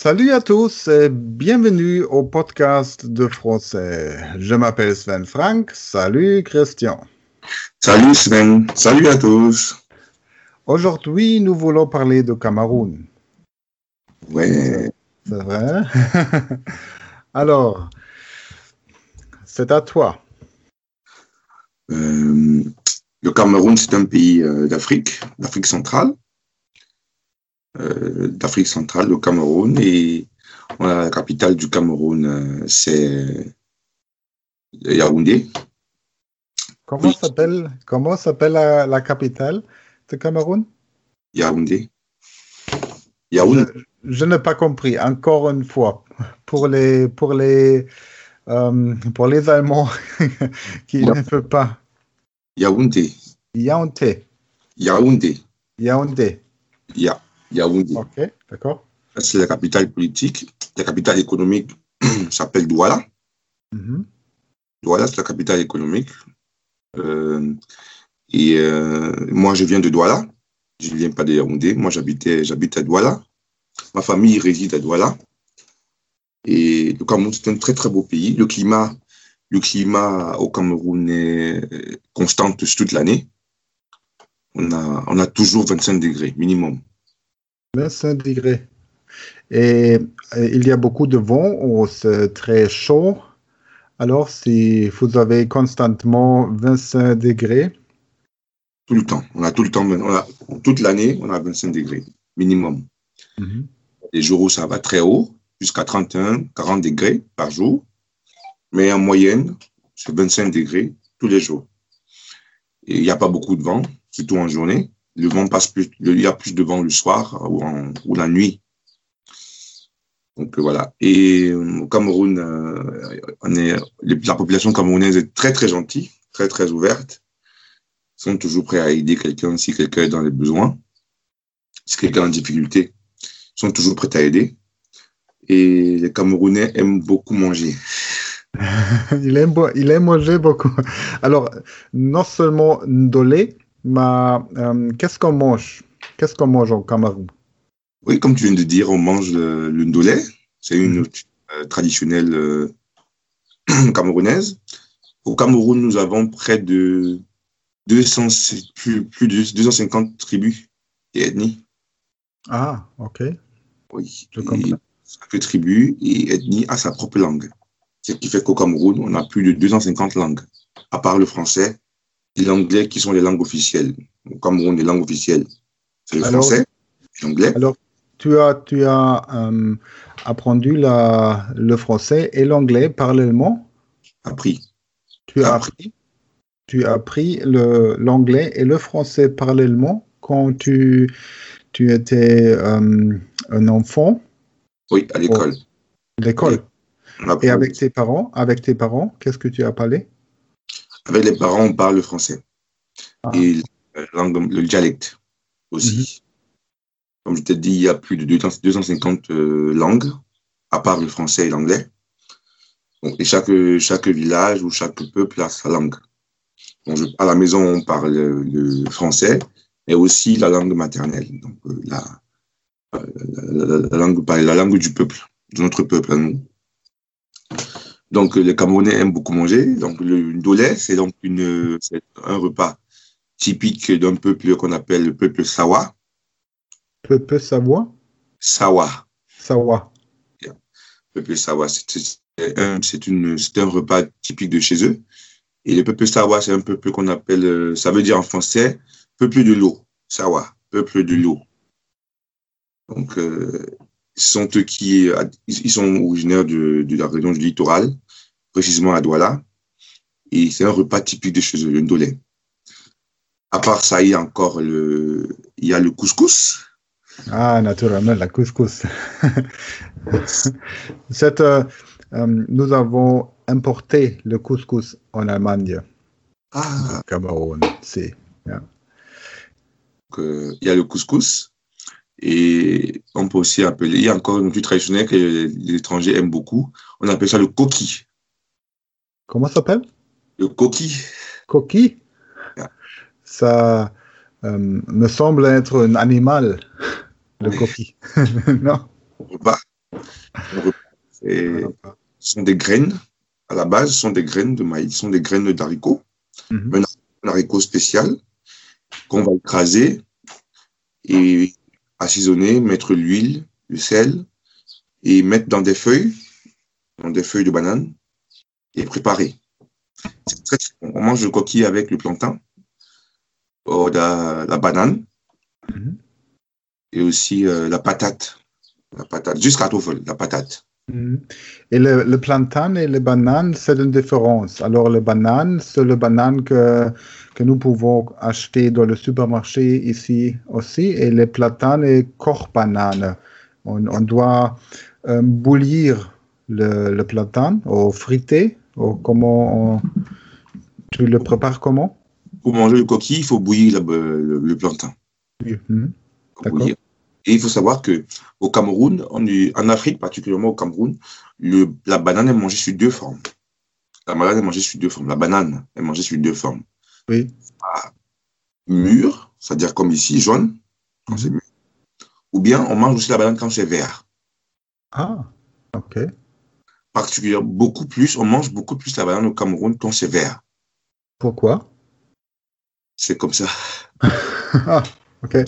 Salut à tous et bienvenue au podcast de français. Je m'appelle Sven Frank. Salut Christian. Salut Sven. Salut à tous. Aujourd'hui, nous voulons parler de Cameroun. Ouais. C'est vrai. Alors, c'est à toi. Euh, le Cameroun, c'est un pays euh, d'Afrique, d'Afrique centrale. Euh, d'Afrique centrale, le Cameroun. Et voilà, la capitale du Cameroun, euh, c'est Yaoundé. Comment s'appelle comment s'appelle la, la capitale de Cameroun? Yaoundé. Yaoundé. je, je n'ai pas compris. Encore une fois, pour les pour les euh, pour les Allemands qui Non. ne peuvent pas. Yaoundé. Yaoundé. Yaoundé. Yaoundé. Ya. Yaoundé. Ok, d'accord. C'est la capitale politique. La capitale économique s'appelle Douala. Mhm. Douala, c'est la capitale économique. Euh, et euh, moi, je viens de Douala. Je ne viens pas de Yaoundé. Moi, j'habitais, j'habite à Douala. Ma famille réside à Douala. Et le Cameroun, c'est un très, très beau pays. Le climat, le climat au Cameroun est euh, constant toute l'année. On a, on a toujours 25 degrés minimum. 25 degrés. Et euh, il y a beaucoup de vent ou c'est très chaud. Alors, si vous avez constamment 25 degrés, Tout le temps. On a tout le temps, on a, toute l'année, on a 25 degrés minimum. des jours où ça va très haut, jusqu'à 31, 40 degrés par jour. Mais en moyenne, c'est 25 degrés tous les jours. Et il n'y a pas beaucoup de vent, surtout en journée. Le vent passe plus, il y a plus de vent le soir ou, la nuit. Donc euh, voilà. Et euh, au Cameroun, euh, la population camerounaise est très très gentille, très très ouverte. Ils sont toujours prêts à aider quelqu'un si quelqu'un est dans les besoins, si quelqu'un est en difficulté sont toujours prêts à aider. Et les Camerounais aiment beaucoup manger. il aime, il manger beaucoup. Alors, non seulement ndolé, mais euh, qu'est-ce qu'on mange? Qu'est-ce qu'on mange au Cameroun? Oui, comme tu viens de dire, on mange le, le ndolé. C'est une euh, traditionnelle euh, camerounaise. Au Cameroun, nous avons près de 200, plus, plus de 250 tribus et ethnies. Ah, ok. Oui. Je Et comprends. chaque tribu et ethnie a sa propre langue. Ce qui fait qu'au Cameroun, on a plus de 250 langues, à part le français l'anglais qui sont les langues officielles. Au Cameroun, les langues officielles, c'est le Alors- français, l'anglais. Alors, tu as, tu as euh, appris la, le français et l'anglais parallèlement? Appris. Tu as Appris. appris, tu as appris le- l'anglais et le français parallèlement quand tu, tu étais euh, un enfant? Oui, à l'école. à l'école. Et avec tes parents, avec tes parents, qu'est-ce que tu as parlé avec les parents, on parle le français. Ah. Et le dialecte aussi. Comme je t'ai dit, il y a plus de 200 250 euh, langues, à part le français et l'anglais. Et chaque, chaque village ou chaque peuple a sa langue. Donc, à la maison, on parle le, français, mais aussi la langue maternelle. Donc, euh, la, la, la- la- la langue, la langue du peuple, de notre peuple à nous. Donc, les Camerounais aiment beaucoup manger. Donc, le ndolé, c'est donc une, un repas typique d'un peuple qu'on appelle le peuple Sawa. Peu, peu savoir Sawa. Savoir. Peuple Sawa, c'est un, un repas typique de chez eux. Et le peuple Sawa, c'est un peuple qu'on appelle, euh, ça veut dire en français, peuple de l'eau. Sawa, peuple de l'eau. Donc, euh, sont eux qui, ils ils sont originaires de, de la région du littoral, précisément à Douala. Et c'est un repas typique de chez eux, le ndolé. À part ça, il y a encore le, il y a le couscous. Ah, naturellement, la couscous. Cette, euh, euh, nous avons importé le couscous en Allemagne, Ah, au Cameroun. C'est Donc, euh, il y a le couscous. Et on peut aussi appeler, il y a encore une nourriture traditionnelle que les, étrangers aiment beaucoup. On appelle ça le coquille. comment ça s'appelle? Le coquille. Coquille Yeah. Ça euh, me semble être un animal, le coquille. non? Repas. ce sont des graines. À la base, ce sont des graines de maïs, ce sont des graines d'haricots. Mhm. Un haricot spécial qu'on va écraser et assaisonner, mettre l'huile, le sel et mettre dans des feuilles, dans des feuilles de banane et préparer. On mange le coquille avec le plantain, ou la, la banane mhm. et aussi euh, la patate. La patate, la patate. Mhm. Et le, le, plantain et les bananes, c'est une différence. Alors, le banane, c'est le banane que, que nous pouvons acheter dans le supermarché ici aussi. Et le platane est corps banane. On, on doit euh, bouillir le, le platane ou friter. Ou comment tu le prépares comment? Pour manger le coquille, il faut bouillir le, le, plantain. Mhm. D'accord. Et il faut savoir que au Cameroun, en, Afrique, particulièrement au Cameroun, le, la banane est mangée sous deux formes. La banane est mangée sous deux formes. La banane est mangée sous deux formes. Oui. Mûre, c'est-à-dire comme ici, jaune, quand c'est mûr. Ou bien on mange aussi la banane quand c'est vert. Ah, ok. Particulièrement, beaucoup plus, on mange beaucoup plus la banane au Cameroun quand c'est vert. Pourquoi? C'est comme ça. ah, ok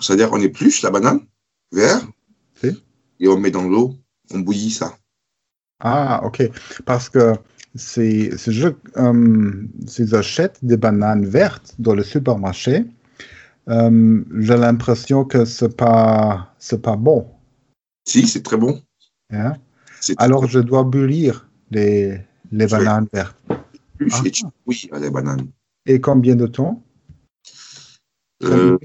c'est-à-dire on épluche la banane vert et on met dans l'eau, on bouillit ça. Ah, ok. Parce que si, si je, euh, si j'achète des bananes vertes dans le supermarché, euh, j'ai l'impression que c'est pas c'est pas bon. Si, c'est très bon. Hein? Alors je dois bouillir les, les bananes vertes. Ah. Oui, les bananes. Et combien de temps? Euh,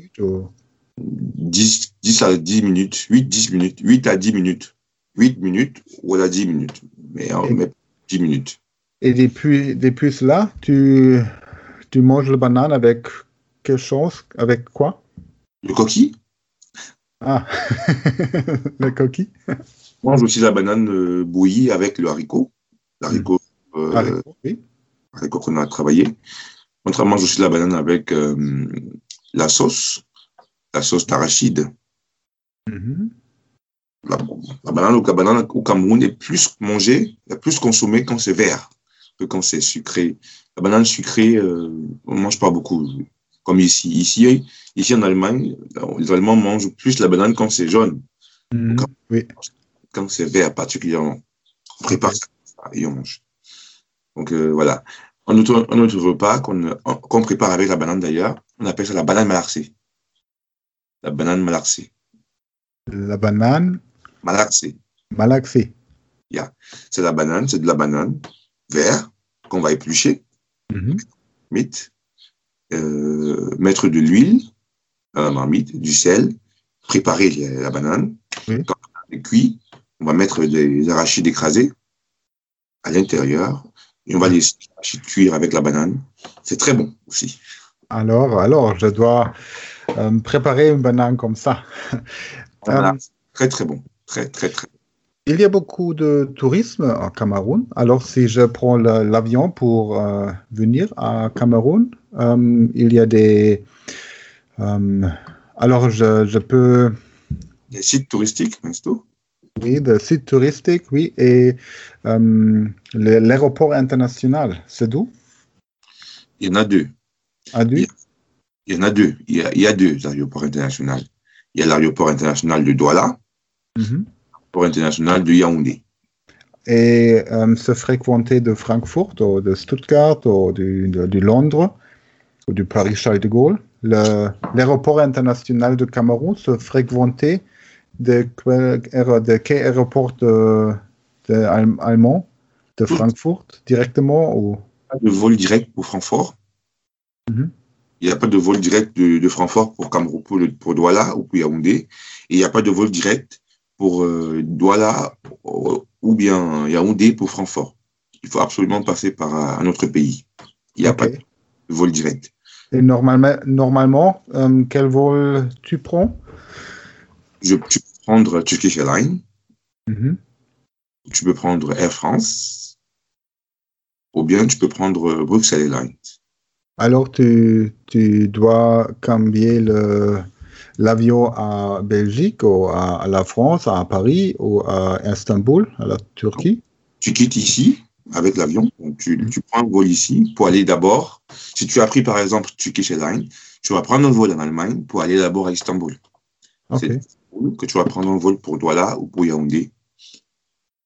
10, 10 à 10 minutes, 8, 10 minutes, 8 à 10 minutes, 8 minutes ou à 10 minutes, mais, on met 10 minutes. Et depuis, depuis cela, tu, tu manges le banane avec quelque chose, avec quoi? Le coquille. Ah, le coquille. On mange aussi la banane euh, bouillie avec le haricot. L'haricot euh, haricot, oui. haricot qu'on a travaillé. On mange aussi la banane avec euh, la sauce la sauce d'arachide. Mm-hmm. la, banane, au, Cameroun est plus mangée, est plus consommée quand c'est vert que quand c'est sucré. La banane sucrée, euh, on ne mange pas beaucoup. Comme ici. Ici, ici en Allemagne, les Allemands mangent plus la banane quand c'est jaune. Quand, oui. quand c'est vert particulièrement. On prépare ça et on mange. Donc euh, voilà. Un autre, un autre repas qu'on prépare avec la banane d'ailleurs, on appelle ça la banane malaxée. La banane malaxée. La banane malaxée. Malaxée. Yeah. C'est la banane, c'est de la banane vert qu'on va éplucher, mm-hmm. euh, mettre de l'huile dans la marmite, du sel, préparer la banane. Quand on est cuit, on va mettre des arachides écrasés à l'intérieur et on va les cuire avec la banane. C'est très bon aussi. Alors, alors, je dois euh, préparer une banane comme ça. Euh, très très bon, très très très. Il y a beaucoup de tourisme au Cameroun. Alors si je prends l'avion pour euh, venir à Cameroun, il y a des... alors je, je, peux... Des sites touristiques, n'est-ce pas? Oui, des sites touristiques, oui. Et l'aéroport international, c'est d'où? Il y en a deux. À deux? Il y en a deux. Il y a, il y a deux aéroports internationaux. Il y a l'aéroport international de Douala, mm l'aéroport international de Yaoundé. Et euh, se fréquenter de Francfort ou de Stuttgart ou de, de, Londres ou du Paris-Charles de Gaulle. L'aéroport international de Cameroun se fréquentait de, de quel aéroport de, de allemand? De Francfort directement ou? De vol direct pour Francfort. Mm il n'y a pas de vol direct de, Francfort pour Cameroun, pour, Douala ou pour Yaoundé. Et il n'y a pas de vol direct pour euh, Douala ou bien Yaoundé pour Francfort. Il faut absolument passer par un autre pays. Il n'y a pas de vol direct. Et normalement, normalement euh, quel vol tu prends? Je, Tu peux prendre Turkish Airlines. Mm-hmm. Tu peux prendre Air France. Ou bien tu peux prendre Bruxelles Airlines. Alors, tu, tu dois cambier le, l'avion à Belgique ou à, la France, à Paris ou à Istanbul, à la Turquie? Tu quittes ici avec l'avion, tu, tu, prends un vol ici pour aller d'abord, si tu as pris par exemple Turkish Airlines, tu vas prendre un vol en Allemagne pour aller d'abord à Istanbul. C'est que tu vas prendre un vol pour Douala ou pour Yaoundé.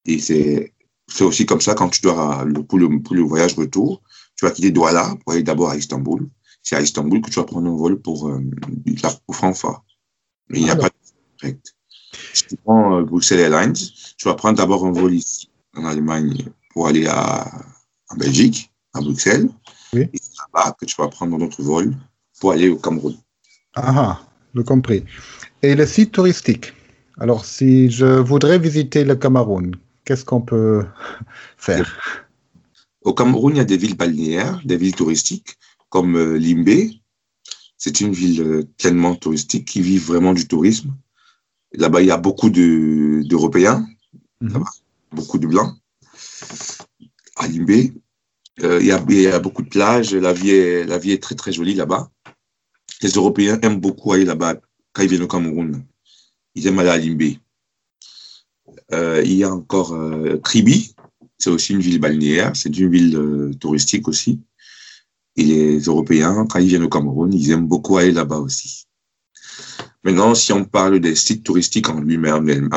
Et c'est aussi comme ça quand tu dois, pour le, pour le voyage retour, tu vas quitter Douala pour aller d'abord à Istanbul. C'est à Istanbul que tu vas prendre un vol pour, euh, pour Francfort. Mais il n'y a pas de direct. Si tu prends euh, Bruxelles Airlines, tu vas prendre d'abord un vol ici, en Allemagne, pour aller à, en Belgique, à Bruxelles. Oui. Et c'est là-bas que tu vas prendre un autre vol pour aller au Cameroun. Ah, ah je compris. Et le site touristique Alors, si je voudrais visiter le Cameroun, qu'est-ce qu'on peut faire? Au Cameroun, il y a des villes balnéaires, des villes touristiques, comme euh, Limbé. C'est une ville euh, pleinement touristique qui vit vraiment du tourisme. Là-bas, il y a beaucoup d'Européens, mhm. beaucoup de Blancs. À Limbé, euh, il, y a, il, y a, beaucoup de plages, la vie est, la vie est très très jolie là-bas. Les Européens aiment beaucoup aller là-bas quand ils viennent au Cameroun. Ils aiment aller à Limbé. Euh, il y a encore euh, Kribi, c'est aussi une ville balnéaire, c'est une ville euh, touristique aussi. Et les Européens, quand ils viennent au Cameroun, ils aiment beaucoup aller là-bas aussi. Maintenant, si on parle des sites touristiques en lui-même,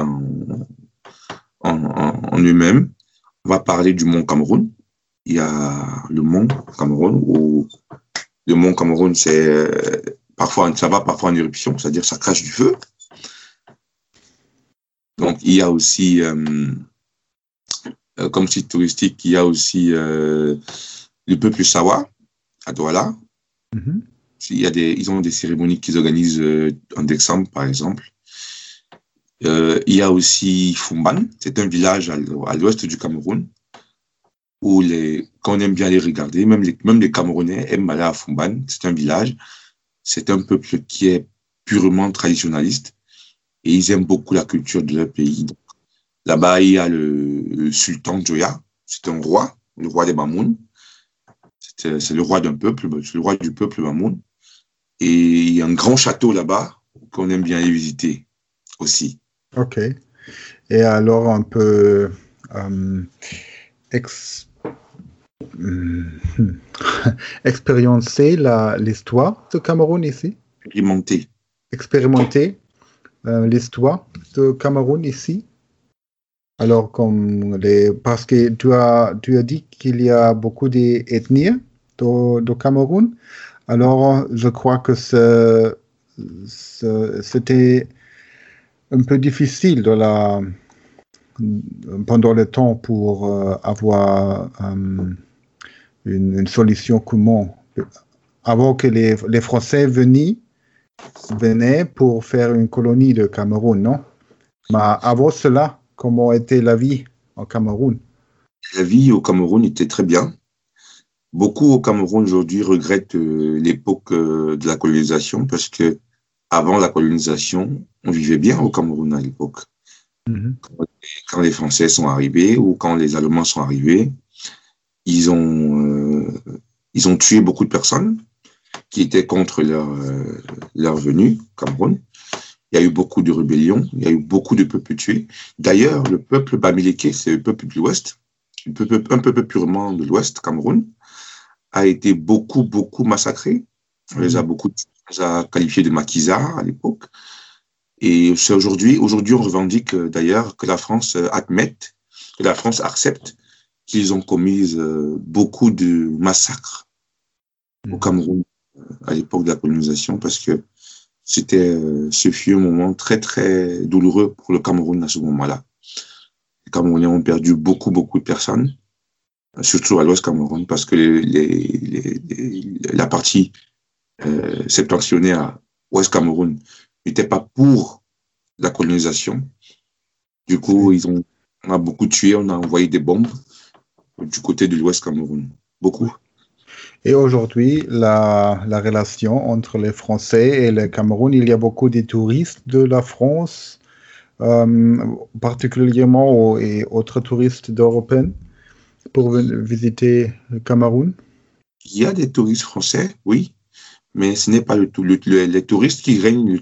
en, lui-même, on va parler du Mont Cameroun. Il y a le Mont Cameroun, où le Mont Cameroun, c'est parfois, ça va parfois en éruption, c'est-à-dire ça crache du feu. Donc, il y a aussi, euh, euh, comme site touristique, il y a aussi euh, le peuple Sawa à Douala. Mm-hmm. il y a des, ils ont des cérémonies qu'ils organisent en décembre, par exemple. il y a aussi Fumban, c'est un village à, l'ouest du Cameroun où les, quand on aime bien les regarder, même les, même les Camerounais aiment aller à Fumban, c'est un village. C'est un peuple qui est purement traditionnaliste et ils aiment beaucoup la culture de leur pays. Là-bas, il y a le, sultan Joya, c'est un roi, le roi des Mamoun. C'est le roi d'un peuple, c'est le roi du peuple Mamoun. Et il y a un grand château là-bas qu'on aime bien y visiter aussi. Ok. Et alors, on peut euh, ex hmm, expérimenter l'histoire du Cameroun ici? Expérimenter. Expérimenter euh, l'histoire de Cameroun ici? Alors, comme les, parce que tu as, tu as dit qu'il y a beaucoup d'ethnies au, Cameroun. Alors, je crois que c'était un peu difficile de la, pendant le temps pour euh, avoir euh, une, solution commune. Avant que les, les Français venaient, venait pour faire une colonie de Cameroun, non? Mais avant cela, comment était la vie au Cameroun? La vie au Cameroun était très bien. Beaucoup au Cameroun aujourd'hui regrettent euh, l'époque euh, de la colonisation parce que avant la colonisation, on vivait bien au Cameroun à l'époque. Mm-hmm. quand, les Français sont arrivés ou quand les Allemands sont arrivés, ils ont, euh, ils ont tué beaucoup de personnes qui étaient contre leur, euh, leur venue, Cameroun. Il y a eu beaucoup de rébellions, il y a eu beaucoup de peuples tués. D'ailleurs, le peuple bamiléké, c'est le peuple de l'Ouest, un peuple purement de l'Ouest, Cameroun, a été beaucoup, beaucoup massacré. On les a mmh. beaucoup on a qualifiés de maquisards à l'époque. Et c'est aujourd'hui, aujourd'hui, on revendique euh, d'ailleurs que la France euh, admette, que la France accepte qu'ils ont commis beaucoup de massacres au mmh. Cameroun à l'époque de la colonisation parce que c'était, euh, ce fut un moment très, très douloureux pour le Cameroun à ce moment-là. Les Camerounais ont perdu beaucoup, beaucoup de personnes, surtout à l'Ouest Cameroun, parce que les, les, la partie euh, septentrionnaire Ouest Cameroun n'était pas pour la colonisation. Du coup, ils ont, on a beaucoup tué, on a envoyé des bombes du côté de l'Ouest Cameroun. Beaucoup. Et aujourd'hui, la, la, relation entre les Français et le Cameroun, il y a beaucoup de touristes de la France, euh, particulièrement et autres touristes d'Européens pour visiter le Cameroun. Il y a des touristes français, oui, mais ce n'est pas le, le, les touristes qui règnent,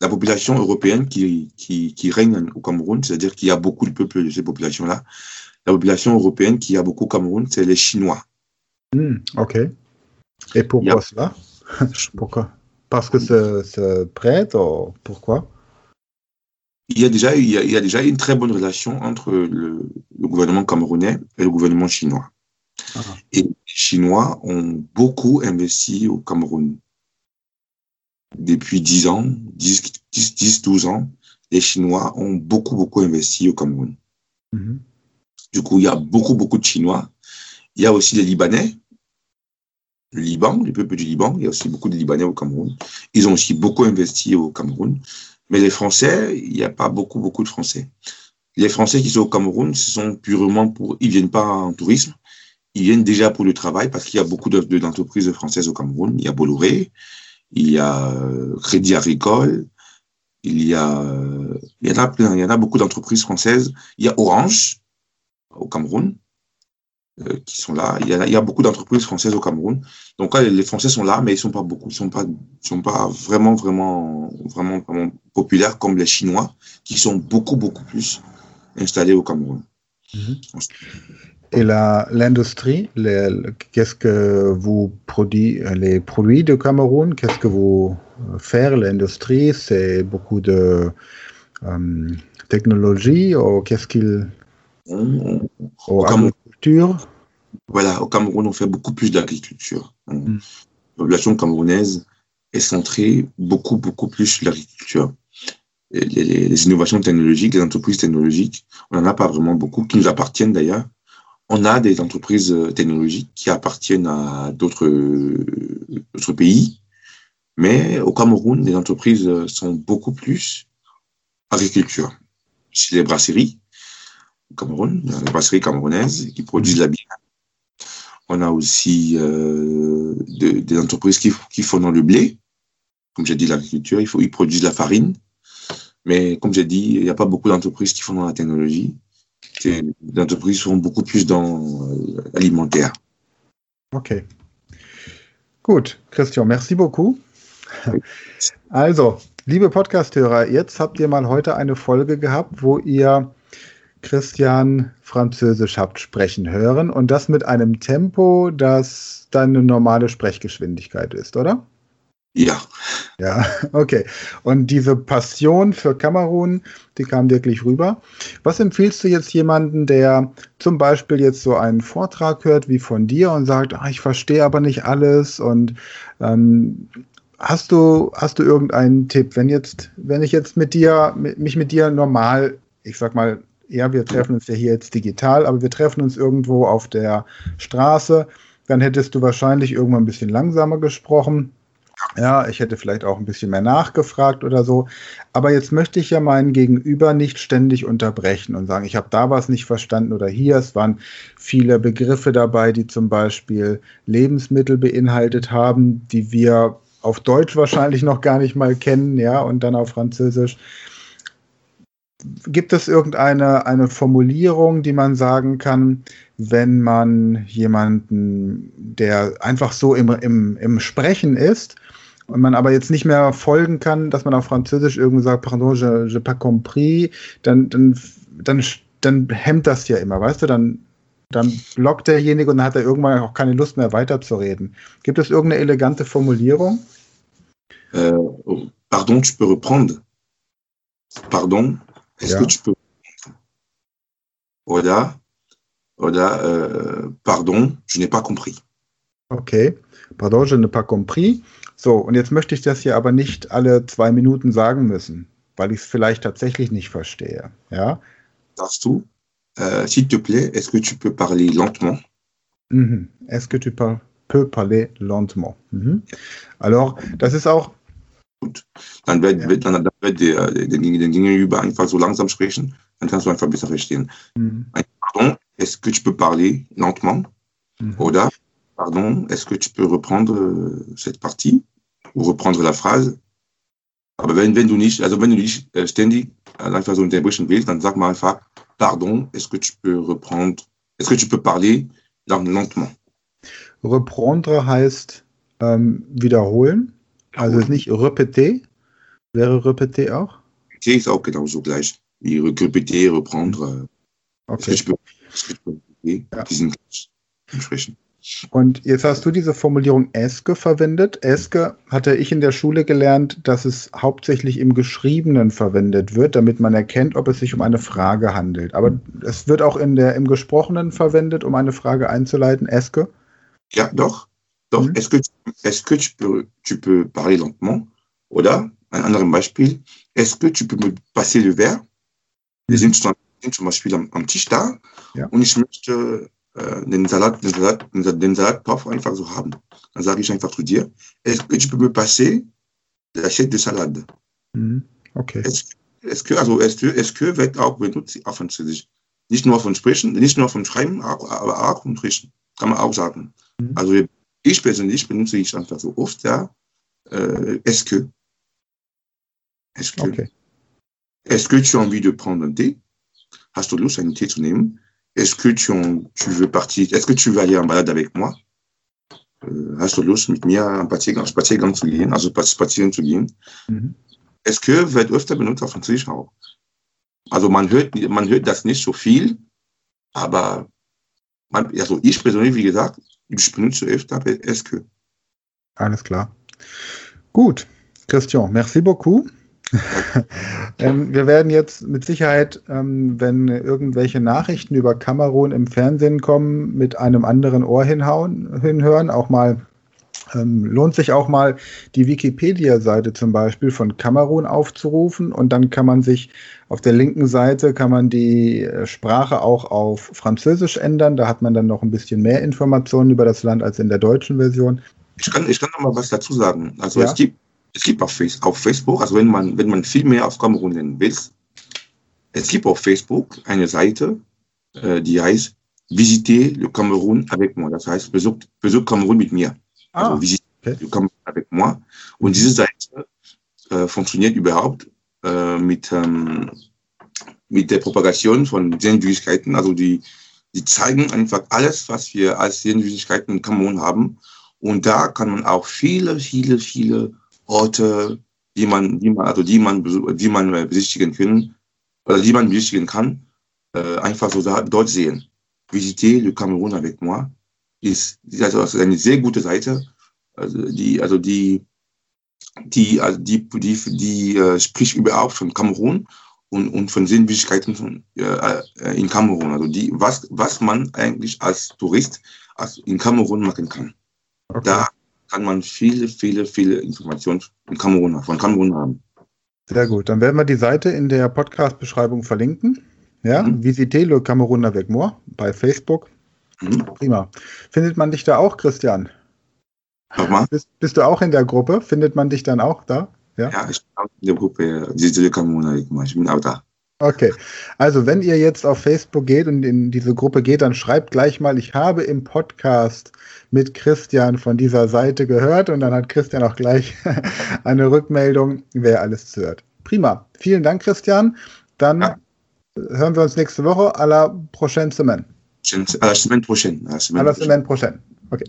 la population européenne qui, qui, qui règne au Cameroun, c'est-à-dire qu'il y a beaucoup de peuples de ces populations-là. La population européenne qui a beaucoup au Cameroun, c'est les Chinois. Hmm, ok. Et pourquoi cela? Pourquoi? Parce que c'est prête ou pourquoi? Il y, a déjà, il, y a, il y a déjà une très bonne relation entre le, le gouvernement camerounais et le gouvernement chinois. Ah. Et les Chinois ont beaucoup investi au Cameroun. Depuis 10 ans, 10, 10, 12 ans, les Chinois ont beaucoup, beaucoup investi au Cameroun. Mm-hmm. Du coup, il y a beaucoup, beaucoup de Chinois. Il y a aussi les Libanais, le Liban, les peuples du Liban. Il y a aussi beaucoup de Libanais au Cameroun. Ils ont aussi beaucoup investi au Cameroun. Mais les Français, il n'y a pas beaucoup, beaucoup de Français. Les Français qui sont au Cameroun, ce sont purement pour, ils viennent pas en tourisme, ils viennent déjà pour le travail parce qu'il y a beaucoup d'entreprises françaises au Cameroun. Il y a Bolloré, il y a euh, Crédit Agricole, il y a, il y en a plein, il y en a beaucoup d'entreprises françaises. Il y a Orange au Cameroun. Euh, qui sont là. Il y a, il y a beaucoup d'entreprises françaises au Cameroun. Donc les Français sont là, mais ils sont pas beaucoup, ils sont pas, ils sont pas vraiment, vraiment, vraiment, vraiment populaires comme les Chinois, qui sont beaucoup, beaucoup plus installés au Cameroun. Mhm. Et l'industrie, qu'est-ce que vous produisez, les produits du Cameroun, qu'est-ce que vous faites l'industrie C'est beaucoup de euh, technologie ou qu'est-ce qu'il... Au voilà, au Cameroun, on fait beaucoup plus d'agriculture. Mm. La population camerounaise est centrée beaucoup, beaucoup plus sur l'agriculture. Les, les, innovations technologiques, les entreprises technologiques, on n'en a pas vraiment beaucoup qui nous appartiennent d'ailleurs. On a des entreprises euh, technologiques qui appartiennent à d'autres pays, mais au Cameroun, les entreprises euh, sont beaucoup plus agriculture. C'est les brasseries, Cameroun, les brasseries camerounaises qui produisent la bière, on a aussi euh, de, des entreprises qui, qui, font dans le blé. Comme j'ai dit, l'agriculture, il faut, ils produisent la farine. Mais comme j'ai dit, il n'y a pas beaucoup d'entreprises qui font dans la technologie. Les entreprises font beaucoup plus dans euh, l'alimentaire. Ok. Gut, Christian, merci beaucoup. Also, liebe Podcast-Hörer, jetzt habt ihr mal heute eine Folge gehabt, wo ihr Christian Französisch habt sprechen hören und das mit einem Tempo, das deine normale Sprechgeschwindigkeit ist, oder? Ja. Ja, okay. Und diese Passion für Kamerun, die kam wirklich rüber. Was empfiehlst du jetzt jemanden, der zum Beispiel jetzt so einen Vortrag hört wie von dir und sagt, ach, ich verstehe aber nicht alles und ähm, hast du hast du irgendeinen Tipp, wenn jetzt wenn ich jetzt mit dir mich mit dir normal, ich sag mal ja, wir treffen uns ja hier jetzt digital, aber wir treffen uns irgendwo auf der Straße, dann hättest du wahrscheinlich irgendwann ein bisschen langsamer gesprochen. Ja, ich hätte vielleicht auch ein bisschen mehr nachgefragt oder so. Aber jetzt möchte ich ja meinen Gegenüber nicht ständig unterbrechen und sagen, ich habe da was nicht verstanden oder hier. Es waren viele Begriffe dabei, die zum Beispiel Lebensmittel beinhaltet haben, die wir auf Deutsch wahrscheinlich noch gar nicht mal kennen, ja, und dann auf Französisch gibt es irgendeine eine Formulierung, die man sagen kann, wenn man jemanden, der einfach so im, im, im Sprechen ist und man aber jetzt nicht mehr folgen kann, dass man auf Französisch irgendwie sagt, pardon, je, je pas compris, dann, dann, dann, dann hemmt das ja immer, weißt du, dann, dann blockt derjenige und dann hat er irgendwann auch keine Lust mehr weiterzureden. Gibt es irgendeine elegante Formulierung? Euh, pardon, tu peux reprendre. Pardon, Est-ce que tu peux. Oda, Oda, euh, pardon, je n'ai pas compris. Okay, pardon, je n'ai pas compris. So, und jetzt möchte ich das hier aber nicht alle zwei Minuten sagen müssen, weil ich es vielleicht tatsächlich nicht verstehe. Ja? Darfst du, euh, s'il te plaît, est-ce que tu peux parler lentement? Mhm. Est-ce que tu peux parler lentement? Mhm. Alors, das ist auch gut. Dann wird, ja. wird, dann, dann wird der, der, den Gegenüber einfach so langsam sprechen, dann kannst du einfach besser verstehen. Mhm. Pardon, est-ce que tu peux parler lentement? Mhm. Oder, pardon, est-ce que tu peux reprendre euh, cette partie ou reprendre la phrase? Aber wenn, wenn du nicht, also wenn du nicht äh, ständig einfach so unterbrechen willst, dann sag mal einfach, pardon, est-ce que tu peux reprendre, est-ce que tu peux parler lentement? Reprendre heißt ähm, wiederholen. Also nicht répéter. Wäre répéter auch? Répéter ist auch genauso gleich. Wie répéter, reprendre. Okay. Die sind entsprechend. Und jetzt hast du diese Formulierung Eske verwendet. Eske hatte ich in der Schule gelernt, dass es hauptsächlich im Geschriebenen verwendet wird, damit man erkennt, ob es sich um eine Frage handelt. Aber es wird auch in der, im Gesprochenen verwendet, um eine Frage einzuleiten. Eske? Ja, doch. Doch, Mhm. est-ce que, est-ce que tu, peux, tu peux parler lentement? Oder, ein anderes Beispiel, est-ce que tu peux me passer le verre? Wir sind zum, zum Beispiel am, am Tisch da Ja. und ich möchte äh, den, Salat, den, Salat, den, Sa- den Salattopf einfach so haben. Dann sage ich einfach zu dir, est-ce que tu peux me passer l'assiette de salade? Mhm. Okay. Est-ce, est-ce que, also est-ce que, est-ce que wird auch benutzt auf Französisch. Nicht nur von Sprechen, nicht nur von Schreiben, aber auch von Sprechen. Kann man auch sagen. Mhm. Also ich persönlich benutze ich einfach so oft, ja, äh, est-ce que. Est-ce que. Okay. Est-ce que tu as envie de prendre un thé? Hast du Lust, einen Tee zu nehmen? Est-ce que tu, en- tu veux partir? Est-ce que tu veux aller en balade avec moi? Äh, hast du Lust, mit mir einen Spaziergang, Spaziergang zu gehen, also spazieren zu gehen? Mhm. Est-ce que wird öfter benutzt auf Französisch auch? Also man hört, man hört das nicht so viel, aber man, also ich persönlich, wie gesagt, ich benutze öfter que. Alles klar. Gut. Christian, merci beaucoup. ähm, wir werden jetzt mit Sicherheit, ähm, wenn irgendwelche Nachrichten über Kamerun im Fernsehen kommen, mit einem anderen Ohr hinhauen, hinhören. Auch mal ähm, lohnt sich auch mal die Wikipedia-Seite zum Beispiel von Kamerun aufzurufen und dann kann man sich auf der linken Seite kann man die äh, Sprache auch auf Französisch ändern. Da hat man dann noch ein bisschen mehr Informationen über das Land als in der deutschen Version. Ich kann, ich kann noch mal was dazu sagen. Also Ja. es gibt, es gibt auf, auf Facebook, also wenn man, wenn man viel mehr auf Kamerun lernen will, es gibt auf Facebook eine Seite, äh, die heißt Visiter le Cameroun avec moi. Das heißt, besucht, besucht Kamerun mit mir. Ah, also Visiter okay. Cameroun avec moi. Und diese Seite äh, funktioniert überhaupt äh, mit, ähm, mit der Propagation von Sehenswürdigkeiten. Also die, die zeigen einfach alles, was wir als Sehenswürdigkeiten in Kamerun haben. Und da kann man auch viele, viele, viele Orte, die man, die man, also die man, die man äh, besichtigen kann, oder die man besichtigen kann, äh, einfach so da, dort sehen. Visiter le Cameroun avec moi ist, ist also ist eine sehr gute Seite, also die, also die, die, also die, die, die äh, spricht überhaupt von Kamerun und, und von Sehenswürdigkeiten von, äh, äh, in Kamerun. Also die, was, was man eigentlich als Tourist als in Kamerun machen kann. okay. Da kann man viele, viele, viele Informationen von Kamerun, von Kamerun haben. Sehr gut. Dann werden wir die Seite in der Podcast-Beschreibung verlinken. Ja, Mhm. Visitez le Cameroun avec moi bei Facebook. Mhm. Prima. Findet man dich da auch, Christian? Nochmal? Bist, bist du auch in der Gruppe? Findet man dich dann auch da? Ja. Ja, ich bin auch in der Gruppe. Ich bin auch da. Okay. Also, wenn ihr jetzt auf Facebook geht und in diese Gruppe geht, dann schreibt gleich mal, ich habe im Podcast mit Christian von dieser Seite gehört und dann hat Christian auch gleich eine Rückmeldung, wer alles hört. Prima. Vielen Dank, Christian. Dann Ja. hören wir uns nächste Woche à la prochaine semaine. À la semaine prochaine. À la semaine À la prochaine. semaine prochaine. Okay.